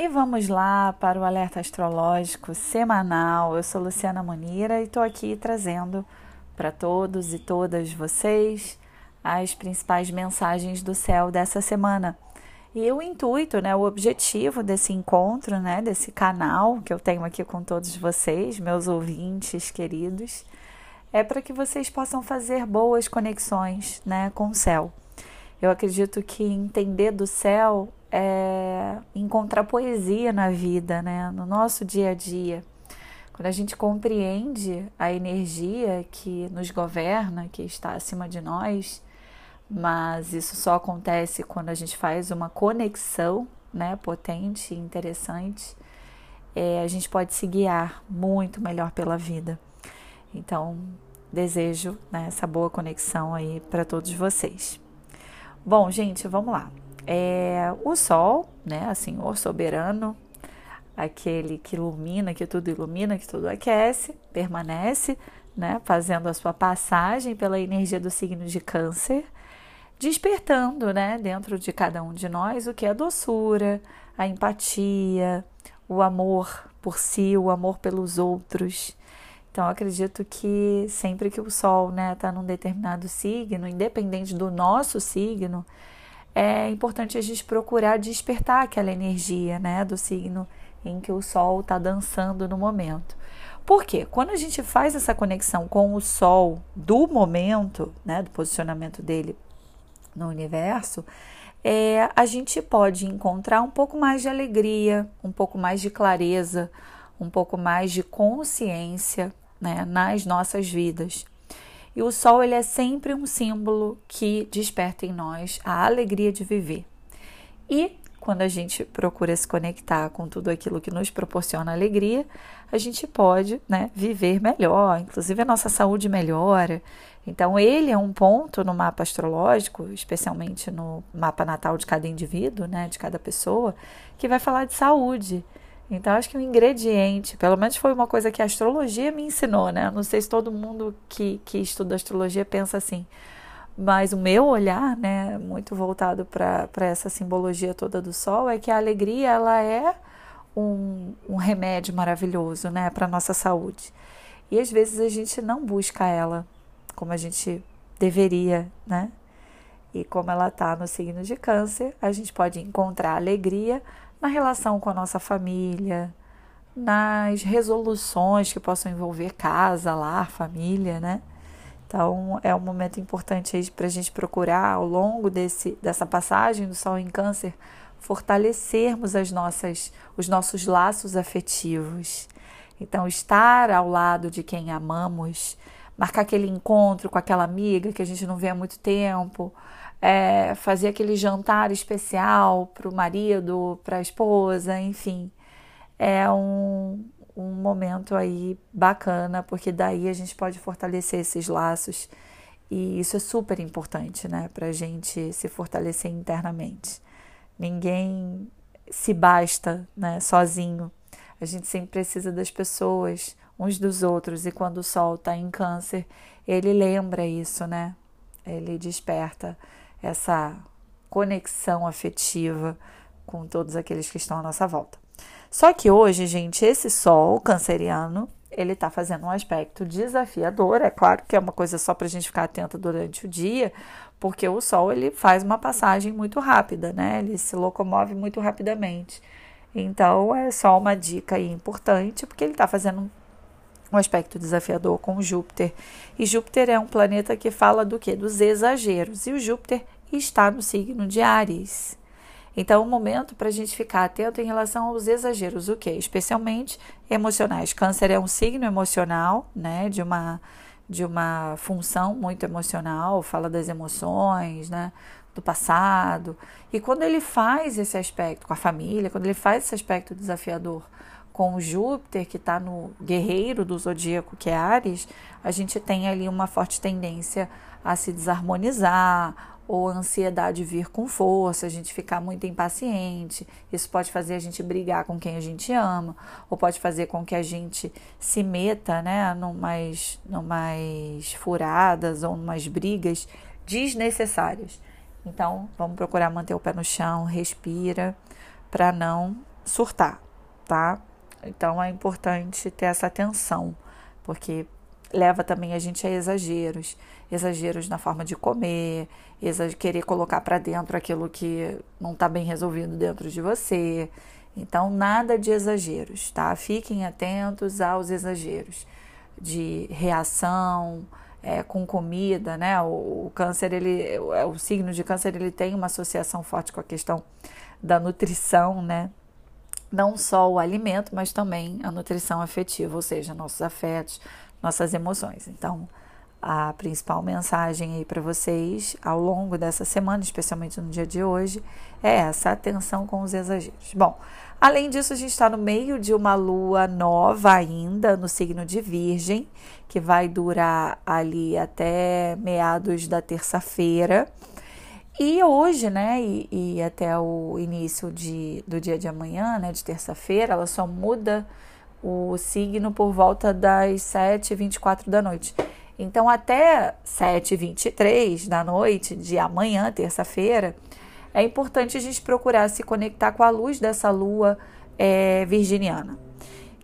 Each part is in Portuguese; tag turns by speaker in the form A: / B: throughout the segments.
A: E vamos lá para o alerta astrológico semanal. Eu sou Luciana Munira e estou aqui trazendo para todos e todas vocês as principais mensagens do céu dessa semana. E o intuito, né, o objetivo desse encontro, né, desse canal que eu tenho aqui com todos vocês, meus ouvintes queridos, é para que vocês possam fazer boas conexões, né, com o céu. Eu acredito que entender do céu é encontrar poesia na vida, né? no nosso dia a dia. Quando a gente compreende a energia que nos governa, que está acima de nós, mas isso só acontece quando a gente faz uma conexão né, potente e interessante, é, a gente pode se guiar muito melhor pela vida. Então, desejo né, essa boa conexão aí para todos vocês. Bom, gente, vamos lá. É, o Sol, né, assim, o soberano, aquele que ilumina, que tudo ilumina, que tudo aquece, permanece, né, fazendo a sua passagem pela energia do signo de Câncer, despertando, né, dentro de cada um de nós o que é a doçura, a empatia, o amor por si, o amor pelos outros. Então, acredito que sempre que o Sol está né, num determinado signo, independente do nosso signo, é importante a gente procurar despertar aquela energia né, do signo em que o Sol está dançando no momento. Por quê? Quando a gente faz essa conexão com o Sol do momento, né, do posicionamento dele no universo, é, a gente pode encontrar um pouco mais de alegria, um pouco mais de clareza, um pouco mais de consciência né, nas nossas vidas. E o sol ele é sempre um símbolo que desperta em nós a alegria de viver. E quando a gente procura se conectar com tudo aquilo que nos proporciona alegria, a gente pode né, viver melhor, inclusive a nossa saúde melhora. Então, ele é um ponto no mapa astrológico, especialmente no mapa natal de cada indivíduo, né, de cada pessoa, que vai falar de saúde. Então, acho que o ingrediente, pelo menos foi uma coisa que a astrologia me ensinou, né? Não sei se todo mundo que, que estuda astrologia pensa assim, mas o meu olhar, né, muito voltado para essa simbologia toda do sol, é que a alegria, ela é um, um remédio maravilhoso, né, para nossa saúde. E às vezes a gente não busca ela como a gente deveria, né? E como ela está no signo de Câncer, a gente pode encontrar alegria na relação com a nossa família, nas resoluções que possam envolver casa, lar, família, né? Então é um momento importante aí para a gente procurar ao longo desse, dessa passagem do Sol em Câncer fortalecermos as nossas, os nossos laços afetivos. Então estar ao lado de quem amamos, marcar aquele encontro com aquela amiga que a gente não vê há muito tempo, é, fazer aquele jantar especial para o marido, para a esposa, enfim. É um, um momento aí bacana, porque daí a gente pode fortalecer esses laços. E isso é super importante, né, para a gente se fortalecer internamente. Ninguém se basta, né, sozinho. A gente sempre precisa das pessoas, uns dos outros. E quando o sol está em câncer, ele lembra isso, né? Ele desperta essa conexão afetiva com todos aqueles que estão à nossa volta. Só que hoje, gente, esse sol canceriano, ele está fazendo um aspecto desafiador. É claro que é uma coisa só para a gente ficar atenta durante o dia, porque o sol ele faz uma passagem muito rápida, né? Ele se locomove muito rapidamente. Então é só uma dica importante, porque ele está fazendo um aspecto desafiador com Júpiter. E Júpiter é um planeta que fala do que? Dos exageros. E o Júpiter está no signo de Ares. Então, é um momento para a gente ficar atento em relação aos exageros, o que? Especialmente emocionais. Câncer é um signo emocional, né? De uma, de uma função muito emocional, fala das emoções, né? Do passado. E quando ele faz esse aspecto com a família, quando ele faz esse aspecto desafiador com Júpiter, que está no guerreiro do zodíaco, que é Ares, a gente tem ali uma forte tendência a se desarmonizar ou a ansiedade vir com força, a gente ficar muito impaciente. Isso pode fazer a gente brigar com quem a gente ama, ou pode fazer com que a gente se meta, né, numas, numas furadas ou numas brigas desnecessárias. Então, vamos procurar manter o pé no chão, respira, para não surtar, tá? Então é importante ter essa atenção, porque leva também a gente a exageros, exageros na forma de comer, querer colocar para dentro aquilo que não está bem resolvido dentro de você. Então nada de exageros, tá? Fiquem atentos aos exageros de reação é, com comida, né? O, o câncer, ele, o, o signo de câncer, ele tem uma associação forte com a questão da nutrição, né? Não só o alimento, mas também a nutrição afetiva, ou seja, nossos afetos, nossas emoções. Então, a principal mensagem aí para vocês ao longo dessa semana, especialmente no dia de hoje, é essa atenção com os exageros. Bom, além disso, a gente está no meio de uma lua nova ainda no signo de Virgem, que vai durar ali até meados da terça-feira. E hoje, né, e, e, até o início de, do dia de amanhã, né, de terça-feira, ela só muda o signo por volta das 7h24 da noite. Então, até 7h23 da noite de amanhã, terça-feira, é importante a gente procurar se conectar com a luz dessa lua é, virginiana.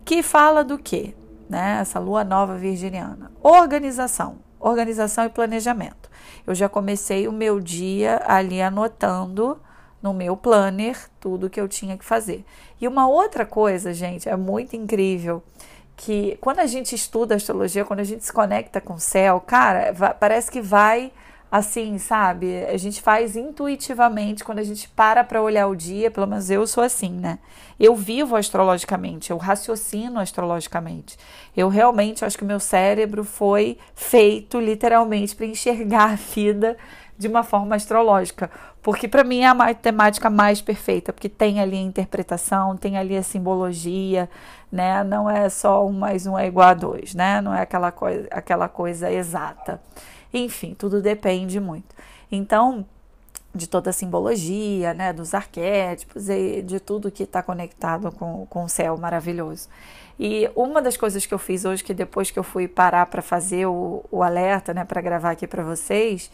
A: Que fala do quê? Né? Essa lua nova virginiana. Organização. Organização e planejamento. Eu já comecei o meu dia ali anotando no meu planner tudo que eu tinha que fazer. E uma outra coisa, gente, é muito incrível que quando a gente estuda astrologia, quando a gente se conecta com o céu, cara, parece que vai assim, sabe? A gente faz intuitivamente quando a gente para para olhar o dia, pelo menos eu sou assim, né? Eu vivo astrologicamente, eu raciocino astrologicamente. Eu realmente acho que meu cérebro foi feito literalmente para enxergar a vida de uma forma astrológica, porque para mim é a matemática mais perfeita, porque tem ali a interpretação, tem ali a simbologia, né? Não é só um mais um é igual a dois, né? Não é aquela coisa, aquela coisa exata. Enfim, tudo depende muito. Então, de toda a simbologia, né, dos arquétipos e de tudo que está conectado com, com o céu maravilhoso. E uma das coisas que eu fiz hoje, que depois que eu fui parar para fazer o, o alerta, né, para gravar aqui para vocês,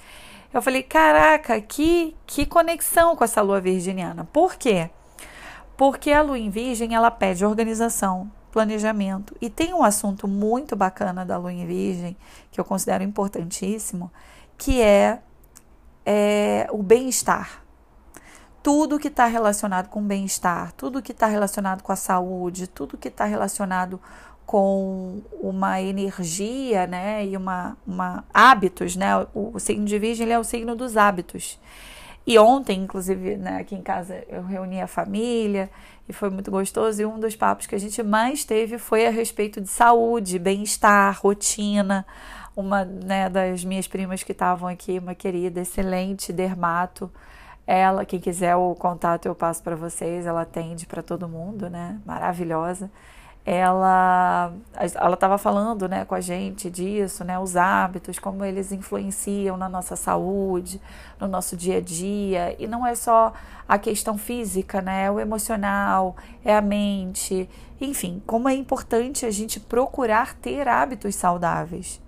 A: eu falei, caraca, que, que conexão com essa lua virginiana. Por quê? Porque a lua em virgem, ela pede organização, planejamento. E tem um assunto muito bacana da lua em virgem, que eu considero importantíssimo, que é, é o bem-estar. Tudo que está relacionado com bem-estar, tudo que está relacionado com a saúde, tudo que está relacionado com uma energia, né, e uma, uma hábitos, né? O, o signo de Virgem é o signo dos hábitos. E ontem, inclusive, né, aqui em casa eu reuni a família e foi muito gostoso. E um dos papos que a gente mais teve foi a respeito de saúde, bem-estar, rotina. Uma né, das minhas primas que estavam aqui, uma querida, excelente dermato. Ela, quem quiser o contato eu passo para vocês, ela atende para todo mundo, né? Maravilhosa ela ela estava falando né, com a gente disso, né, os hábitos, como eles influenciam na nossa saúde, no nosso dia a dia. E não é só a questão física, né, é o emocional, é a mente. Enfim, como é importante a gente procurar ter hábitos saudáveis.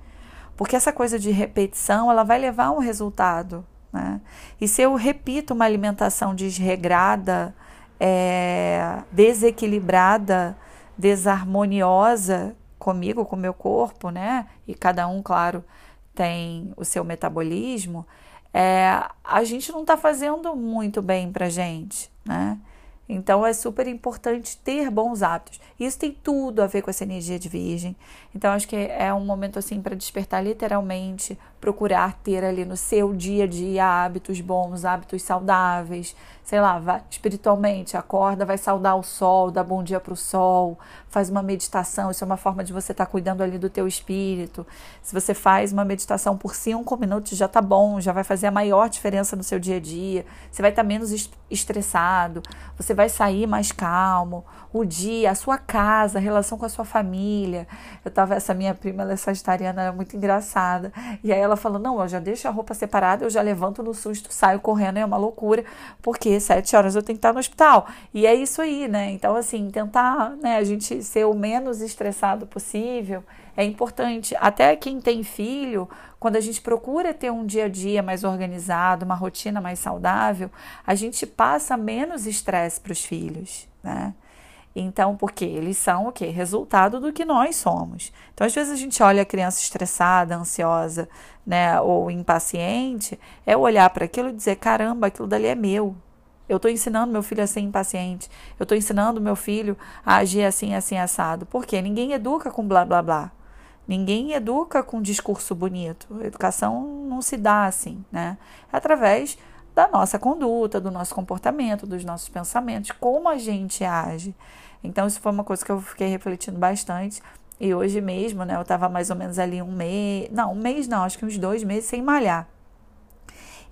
A: Porque essa coisa de repetição, ela vai levar a um resultado. Né? E se eu repito uma alimentação desregrada, é, desequilibrada, desarmoniosa comigo, com o meu corpo, né? E cada um, claro, tem o seu metabolismo. É, a gente não está fazendo muito bem para gente, né? Então é super importante ter bons hábitos. Isso tem tudo a ver com essa energia de virgem. Então acho que é um momento assim para despertar literalmente, procurar ter ali no seu dia a dia hábitos bons, hábitos saudáveis, sei lá, vai, espiritualmente, acorda, vai saudar o sol, dá bom dia para o sol, faz uma meditação, isso é uma forma de você estar tá cuidando ali do teu espírito. Se você faz uma meditação por cinco minutos, já tá bom, já vai fazer a maior diferença no seu dia a dia. Você vai estar tá menos estressado, você vai sair mais calmo. O dia, a sua casa, a relação com a sua família. Eu tava, essa minha prima, ela é sagitariana, é muito engraçada. E aí ela falou: Não, eu já deixo a roupa separada, eu já levanto no susto, saio correndo, é uma loucura, porque sete horas eu tenho que estar no hospital. E é isso aí, né? Então, assim, tentar né, a gente ser o menos estressado possível é importante. Até quem tem filho, quando a gente procura ter um dia a dia mais organizado, uma rotina mais saudável, a gente passa menos estresse para os filhos. né? Então, porque eles são o quê? Resultado do que nós somos. Então, às vezes a gente olha a criança estressada, ansiosa, né, ou impaciente, é olhar para aquilo e dizer: caramba, aquilo dali é meu. Eu estou ensinando meu filho a ser impaciente. Eu estou ensinando meu filho a agir assim, assim, assado. Por quê? Ninguém educa com blá, blá, blá. Ninguém educa com discurso bonito. Educação não se dá assim, né? É através da nossa conduta, do nosso comportamento, dos nossos pensamentos, como a gente age. Então, isso foi uma coisa que eu fiquei refletindo bastante. E hoje mesmo, né, eu estava mais ou menos ali um mês, não, um mês não, acho que uns dois meses sem malhar.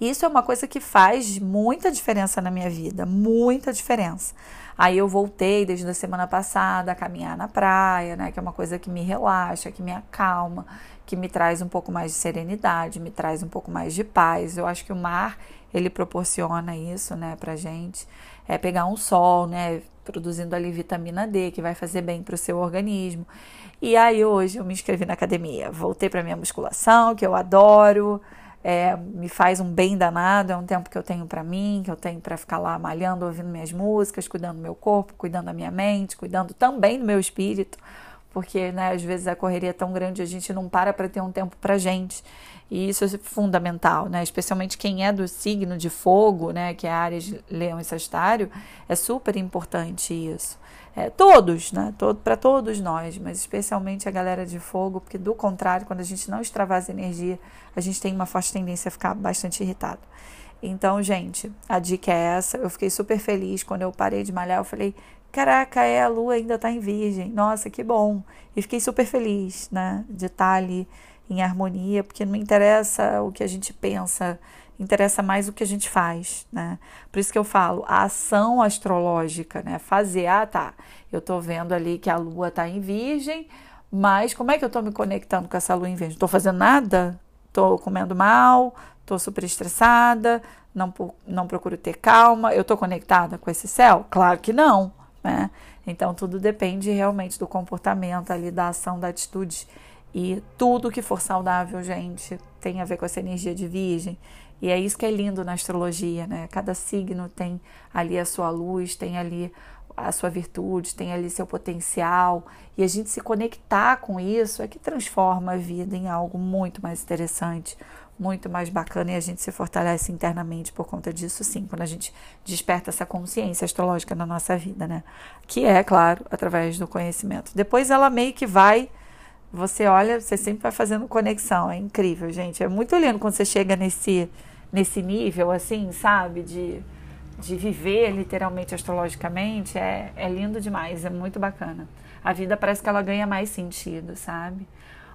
A: Isso é uma coisa que faz muita diferença na minha vida, muita diferença. Aí eu voltei desde a semana passada a caminhar na praia, né, que é uma coisa que me relaxa, que me acalma, que me traz um pouco mais de serenidade, me traz um pouco mais de paz. Eu acho que o mar, ele proporciona isso, né, pra gente. É pegar um sol, né, produzindo ali vitamina D, que vai fazer bem para o seu organismo. E aí hoje eu me inscrevi na academia, voltei para minha musculação, que eu adoro, é, me faz um bem danado, é um tempo que eu tenho para mim, que eu tenho para ficar lá malhando, ouvindo minhas músicas, cuidando do meu corpo, cuidando da minha mente, cuidando também do meu espírito, porque né, às vezes a correria é tão grande, a gente não para para ter um tempo para gente. E isso é fundamental, né? Especialmente quem é do signo de fogo, né? Que é Ares, Leão e Sagitário, é super importante isso. É, todos, né? Todo, para todos nós, mas especialmente a galera de fogo, porque do contrário, quando a gente não extravasa energia, a gente tem uma forte tendência a ficar bastante irritado. Então, gente, a dica é essa. Eu fiquei super feliz quando eu parei de malhar. Eu falei, caraca, é, a lua ainda tá em virgem. Nossa, que bom. E fiquei super feliz, né? De estar tá ali em harmonia, porque não interessa o que a gente pensa, interessa mais o que a gente faz, né? Por isso que eu falo, a ação astrológica, né? Fazer, ah, tá, eu tô vendo ali que a lua tá em virgem, mas como é que eu tô me conectando com essa lua em virgem? Tô fazendo nada? Tô comendo mal? Tô super estressada? Não, não procuro ter calma? Eu tô conectada com esse céu? Claro que não, né? Então tudo depende realmente do comportamento ali, da ação, da atitude e tudo que for saudável, gente, tem a ver com essa energia de virgem. E é isso que é lindo na astrologia, né? Cada signo tem ali a sua luz, tem ali a sua virtude, tem ali seu potencial. E a gente se conectar com isso é que transforma a vida em algo muito mais interessante, muito mais bacana. E a gente se fortalece internamente por conta disso, sim, quando a gente desperta essa consciência astrológica na nossa vida, né? Que é, claro, através do conhecimento. Depois ela meio que vai você olha, você sempre vai fazendo conexão. É incrível, gente. É muito lindo quando você chega nesse, nesse nível, assim, sabe? De, de viver literalmente astrologicamente. É, é lindo demais, é muito bacana. A vida parece que ela ganha mais sentido, sabe?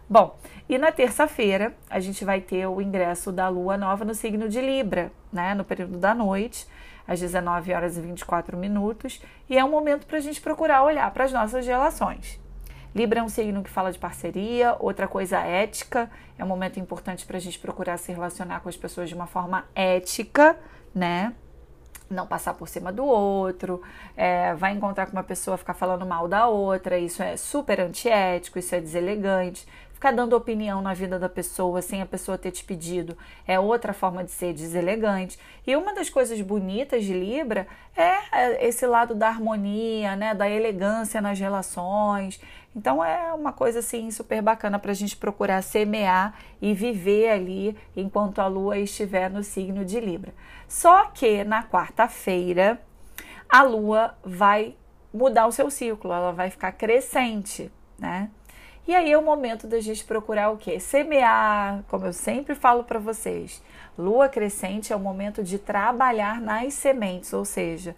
A: Bom, e na terça-feira a gente vai ter o ingresso da lua nova no signo de Libra, né? No período da noite, às 19 horas e 24 minutos. E é um momento para a gente procurar olhar para as nossas relações. Libra é um signo que fala de parceria, outra coisa ética. É um momento importante para a gente procurar se relacionar com as pessoas de uma forma ética, né? Não passar por cima do outro, é, vai encontrar com uma pessoa ficar falando mal da outra, isso é super antiético, isso é deselegante. Ficar dando opinião na vida da pessoa sem a pessoa ter te pedido é outra forma de ser deselegante. E uma das coisas bonitas de Libra é esse lado da harmonia, né, da elegância nas relações. Então é uma coisa assim super bacana para a gente procurar semear e viver ali enquanto a lua estiver no signo de Libra. Só que na quarta-feira a lua vai mudar o seu ciclo, ela vai ficar crescente, né? E aí é o momento da gente procurar o que? Semear, como eu sempre falo para vocês. Lua crescente é o momento de trabalhar nas sementes, ou seja,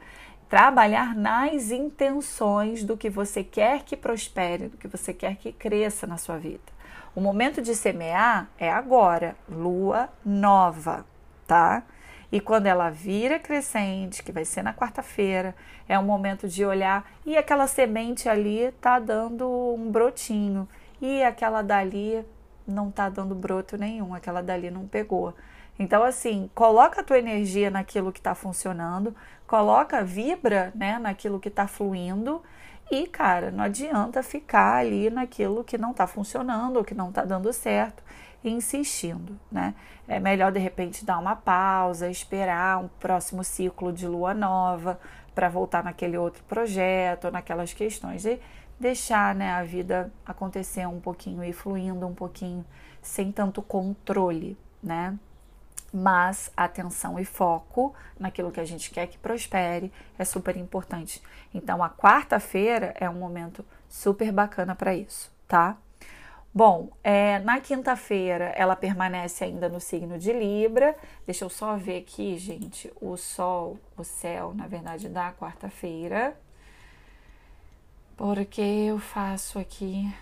A: trabalhar nas intenções do que você quer que prospere, do que você quer que cresça na sua vida. O momento de semear é agora, lua nova, tá? E quando ela vira crescente, que vai ser na quarta-feira, é o momento de olhar e aquela semente ali tá dando um brotinho e aquela dali não tá dando broto nenhum, aquela dali não pegou. Então, assim, coloca a tua energia naquilo que está funcionando, coloca, vibra, né, naquilo que está fluindo e, cara, não adianta ficar ali naquilo que não está funcionando ou que não está dando certo insistindo, né? É melhor de repente dar uma pausa, esperar um próximo ciclo de lua nova para voltar naquele outro projeto, naquelas questões. E deixar né, a vida acontecer um pouquinho e fluindo um pouquinho, sem tanto controle, né? Mas atenção e foco naquilo que a gente quer que prospere é super importante. Então, a quarta-feira é um momento super bacana para isso, tá? Bom, é, na quinta-feira ela permanece ainda no signo de Libra. Deixa eu só ver aqui, gente, o Sol, o céu, na verdade, da quarta-feira. Porque eu faço aqui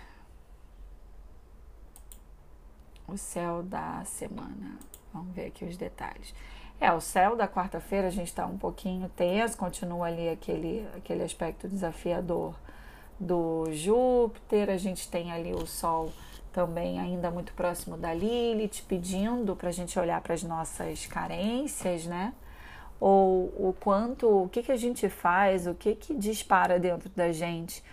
A: o céu da semana. Vamos ver aqui os detalhes. É, o céu da quarta-feira a gente está um pouquinho tenso, continua ali aquele, aquele aspecto desafiador do Júpiter, a gente tem ali o Sol também ainda muito próximo da Lilith, pedindo para a gente olhar para as nossas carências, né? Ou o quanto, o que, que a gente faz, o que, que dispara dentro da gente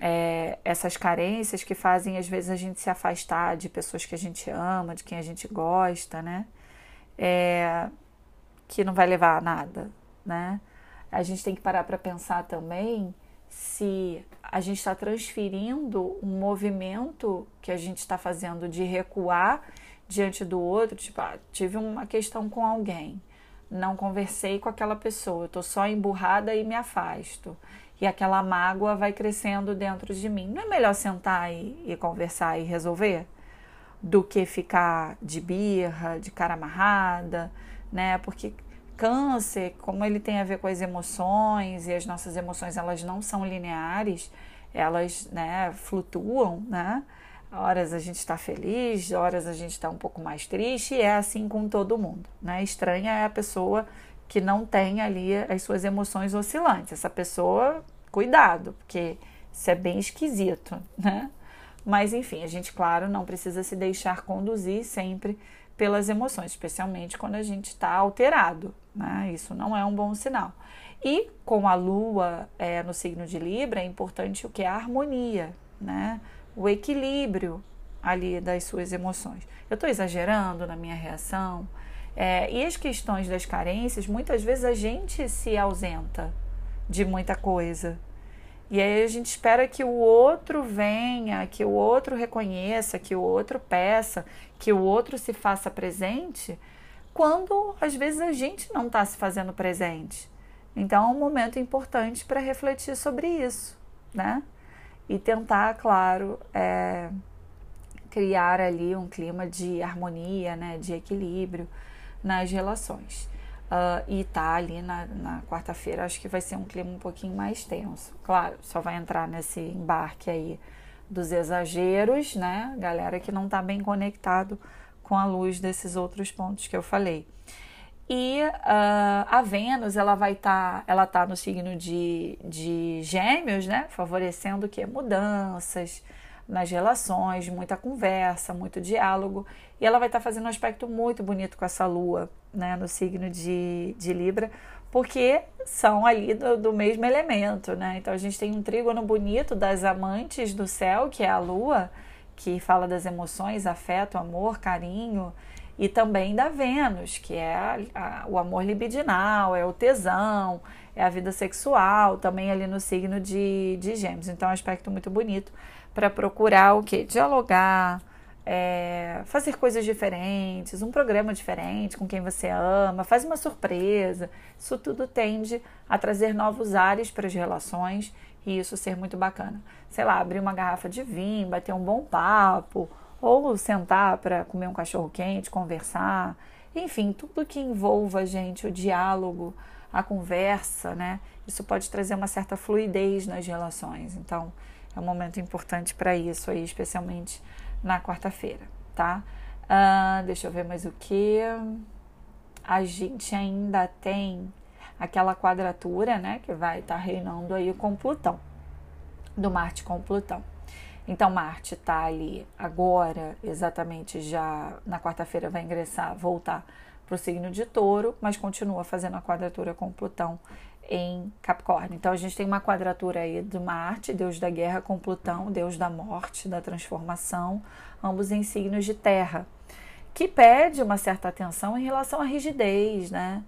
A: é, essas carências que fazem às vezes a gente se afastar de pessoas que a gente ama, de quem a gente gosta, né? É, que não vai levar a nada, né? A gente tem que parar para pensar também se a gente está transferindo um movimento que a gente está fazendo de recuar diante do outro, tipo, ah, tive uma questão com alguém, não conversei com aquela pessoa, eu tô só emburrada e me afasto. E aquela mágoa vai crescendo dentro de mim. Não é melhor sentar e, e conversar e resolver? Do que ficar de birra, de cara amarrada, né? Porque câncer, como ele tem a ver com as emoções e as nossas emoções elas não são lineares, elas né, flutuam, né? Horas a gente está feliz, horas a gente está um pouco mais triste, e é assim com todo mundo, né? Estranha é a pessoa que não tem ali as suas emoções oscilantes. Essa pessoa, cuidado, porque isso é bem esquisito, né? Mas enfim, a gente, claro, não precisa se deixar conduzir sempre pelas emoções, especialmente quando a gente está alterado. Né? Isso não é um bom sinal. E com a Lua é, no signo de Libra, é importante o que? A harmonia, né? o equilíbrio ali das suas emoções. Eu estou exagerando na minha reação. É, e as questões das carências, muitas vezes a gente se ausenta de muita coisa. E aí a gente espera que o outro venha, que o outro reconheça, que o outro peça, que o outro se faça presente, quando às vezes a gente não está se fazendo presente. Então é um momento importante para refletir sobre isso, né? E tentar, claro, é, criar ali um clima de harmonia, né, de equilíbrio nas relações. Uh, e tá ali na, na quarta-feira, acho que vai ser um clima um pouquinho mais tenso. Claro, só vai entrar nesse embarque aí dos exageros, né? Galera que não tá bem conectado com a luz desses outros pontos que eu falei. E uh, a Vênus, ela vai estar, tá, ela tá no signo de, de gêmeos, né? Favorecendo o que? Mudanças, nas relações, muita conversa, muito diálogo. E ela vai estar tá fazendo um aspecto muito bonito com essa lua, né, no signo de, de Libra, porque são ali do, do mesmo elemento, né? Então a gente tem um trígono bonito das amantes do céu, que é a lua, que fala das emoções, afeto, amor, carinho, e também da Vênus, que é a, a, o amor libidinal, é o tesão, é a vida sexual, também ali no signo de, de Gêmeos. Então é um aspecto muito bonito para procurar o que? Dialogar, é, fazer coisas diferentes, um programa diferente com quem você ama, faz uma surpresa. Isso tudo tende a trazer novos ares para as relações e isso ser muito bacana. Sei lá, abrir uma garrafa de vinho, bater um bom papo, ou sentar para comer um cachorro quente, conversar. Enfim, tudo que envolva, gente, o diálogo, a conversa, né? Isso pode trazer uma certa fluidez nas relações. Então, é um momento importante para isso aí, especialmente na quarta-feira, tá? Uh, deixa eu ver mais o que. A gente ainda tem aquela quadratura, né? Que vai estar tá reinando aí com Plutão, do Marte com Plutão. Então, Marte está ali agora, exatamente já na quarta-feira, vai ingressar, voltar para o signo de touro, mas continua fazendo a quadratura com Plutão em Capricórnio. Então a gente tem uma quadratura aí do Marte, deus da guerra, com Plutão, deus da morte, da transformação, ambos em signos de terra, que pede uma certa atenção em relação à rigidez, né?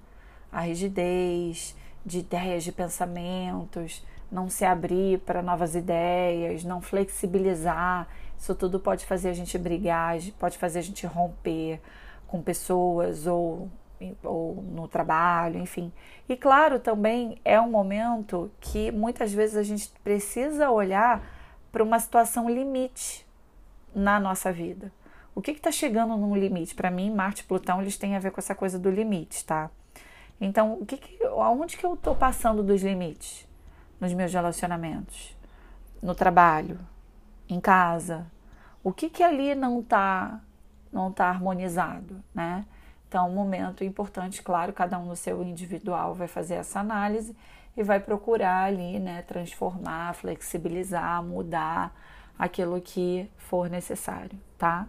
A: A rigidez, de ideias, de pensamentos, não se abrir para novas ideias, não flexibilizar. Isso tudo pode fazer a gente brigar, pode fazer a gente romper com pessoas ou, ou no trabalho, enfim. E claro, também é um momento que muitas vezes a gente precisa olhar para uma situação limite na nossa vida. O que está chegando num limite? Para mim, Marte e Plutão eles têm a ver com essa coisa do limite, tá? Então, o que, que aonde que eu estou passando dos limites nos meus relacionamentos, no trabalho, em casa? O que que ali não está não tá harmonizado, né? Então, um momento importante, claro, cada um no seu individual vai fazer essa análise e vai procurar ali, né, transformar, flexibilizar, mudar aquilo que for necessário, tá?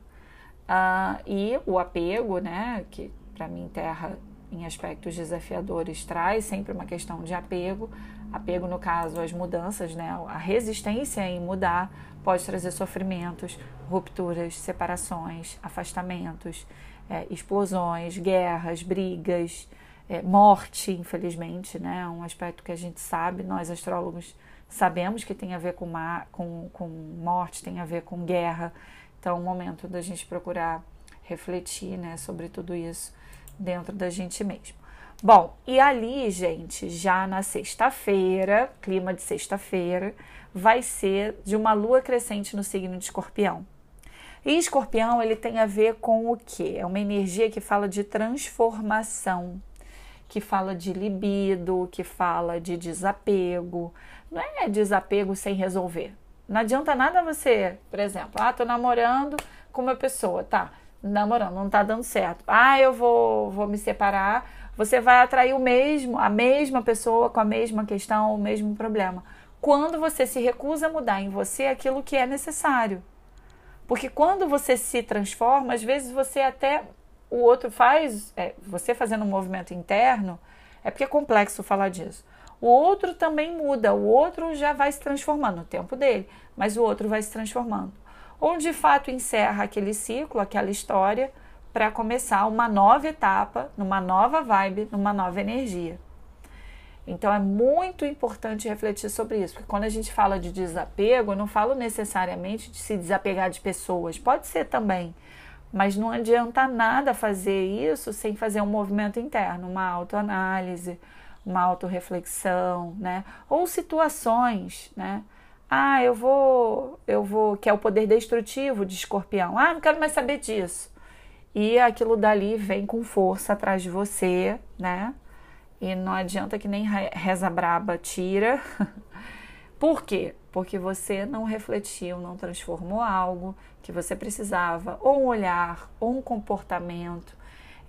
A: Ah, e o apego, né, que para mim terra em aspectos desafiadores traz sempre uma questão de apego. Apego, no caso, às mudanças, né? A resistência em mudar pode trazer sofrimentos, rupturas, separações, afastamentos, é, explosões, guerras, brigas, é, morte, infelizmente, né? Um aspecto que a gente sabe, nós astrólogos sabemos que tem a ver com, com, com morte, tem a ver com guerra. Então, é um momento da gente procurar refletir né, sobre tudo isso dentro da gente mesmo. Bom, e ali, gente, já na sexta-feira, clima de sexta-feira, vai ser de uma lua crescente no signo de escorpião. E escorpião, ele tem a ver com o quê? É uma energia que fala de transformação, que fala de libido, que fala de desapego. Não é desapego sem resolver. Não adianta nada você, por exemplo, ah, tô namorando com uma pessoa, tá? Namorando, não tá dando certo. Ah, eu vou, vou me separar. Você vai atrair o mesmo, a mesma pessoa com a mesma questão, o mesmo problema. Quando você se recusa a mudar em você aquilo que é necessário. Porque quando você se transforma, às vezes você até o outro faz, é, você fazendo um movimento interno, é porque é complexo falar disso. O outro também muda, o outro já vai se transformando no tempo dele, mas o outro vai se transformando. Ou de fato encerra aquele ciclo, aquela história, para começar uma nova etapa, numa nova vibe, numa nova energia. Então é muito importante refletir sobre isso, porque quando a gente fala de desapego, eu não falo necessariamente de se desapegar de pessoas, pode ser também, mas não adianta nada fazer isso sem fazer um movimento interno, uma autoanálise, uma autorreflexão, né? Ou situações, né? Ah, eu vou, eu vou, que é o poder destrutivo de escorpião. Ah, não quero mais saber disso. E aquilo dali vem com força atrás de você, né? E não adianta que nem reza braba tira. Por quê? Porque você não refletiu, não transformou algo que você precisava, ou um olhar, ou um comportamento,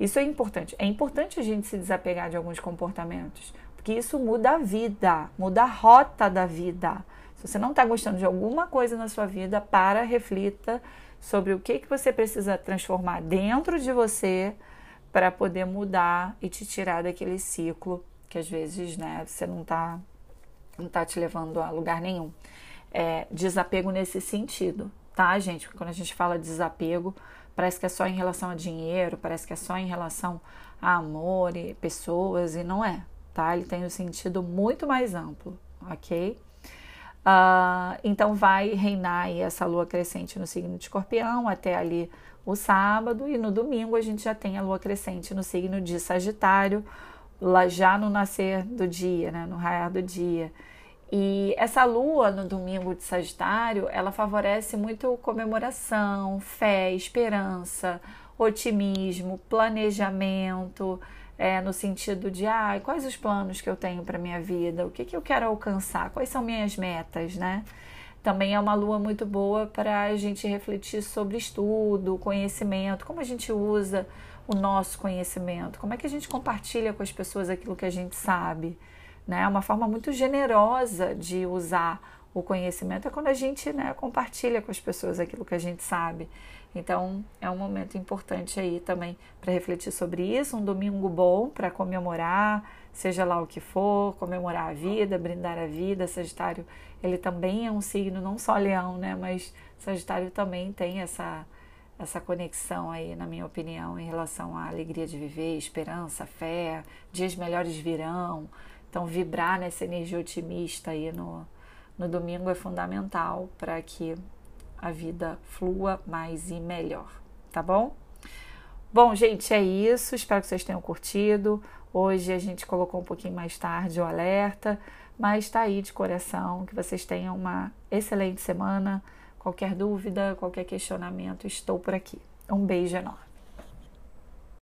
A: isso é importante. É importante a gente se desapegar de alguns comportamentos, porque isso muda a vida, muda a rota da vida. Se você não está gostando de alguma coisa na sua vida, para, reflita sobre o que, que você precisa transformar dentro de você para poder mudar e te tirar daquele ciclo que às vezes né, você não está não tá te levando a lugar nenhum. É, desapego nesse sentido, tá, gente? Quando a gente fala desapego, parece que é só em relação a dinheiro, parece que é só em relação a amor e pessoas, e não é, tá? Ele tem um sentido muito mais amplo, ok? Uh, então vai reinar essa lua crescente no signo de escorpião até ali o sábado, e no domingo a gente já tem a lua crescente no signo de Sagitário, lá já no nascer do dia, né? No raiar do dia. E essa lua no domingo de Sagitário, ela favorece muito comemoração, fé, esperança, otimismo, planejamento, é, no sentido de ah, quais os planos que eu tenho para minha vida, o que, que eu quero alcançar, quais são minhas metas, né? Também é uma lua muito boa para a gente refletir sobre estudo, conhecimento, como a gente usa o nosso conhecimento, como é que a gente compartilha com as pessoas aquilo que a gente sabe. Né? Uma forma muito generosa de usar o conhecimento é quando a gente né, compartilha com as pessoas aquilo que a gente sabe. Então, é um momento importante aí também para refletir sobre isso. Um domingo bom para comemorar, seja lá o que for, comemorar a vida, brindar a vida. Sagitário, ele também é um signo, não só leão, né? Mas Sagitário também tem essa, essa conexão aí, na minha opinião, em relação à alegria de viver, esperança, fé, dias melhores virão. Então, vibrar nessa energia otimista aí no, no domingo é fundamental para que a vida flua mais e melhor, tá bom? Bom, gente, é isso. Espero que vocês tenham curtido. Hoje a gente colocou um pouquinho mais tarde o alerta, mas está aí de coração. Que vocês tenham uma excelente semana. Qualquer dúvida, qualquer questionamento, estou por aqui. Um beijo enorme.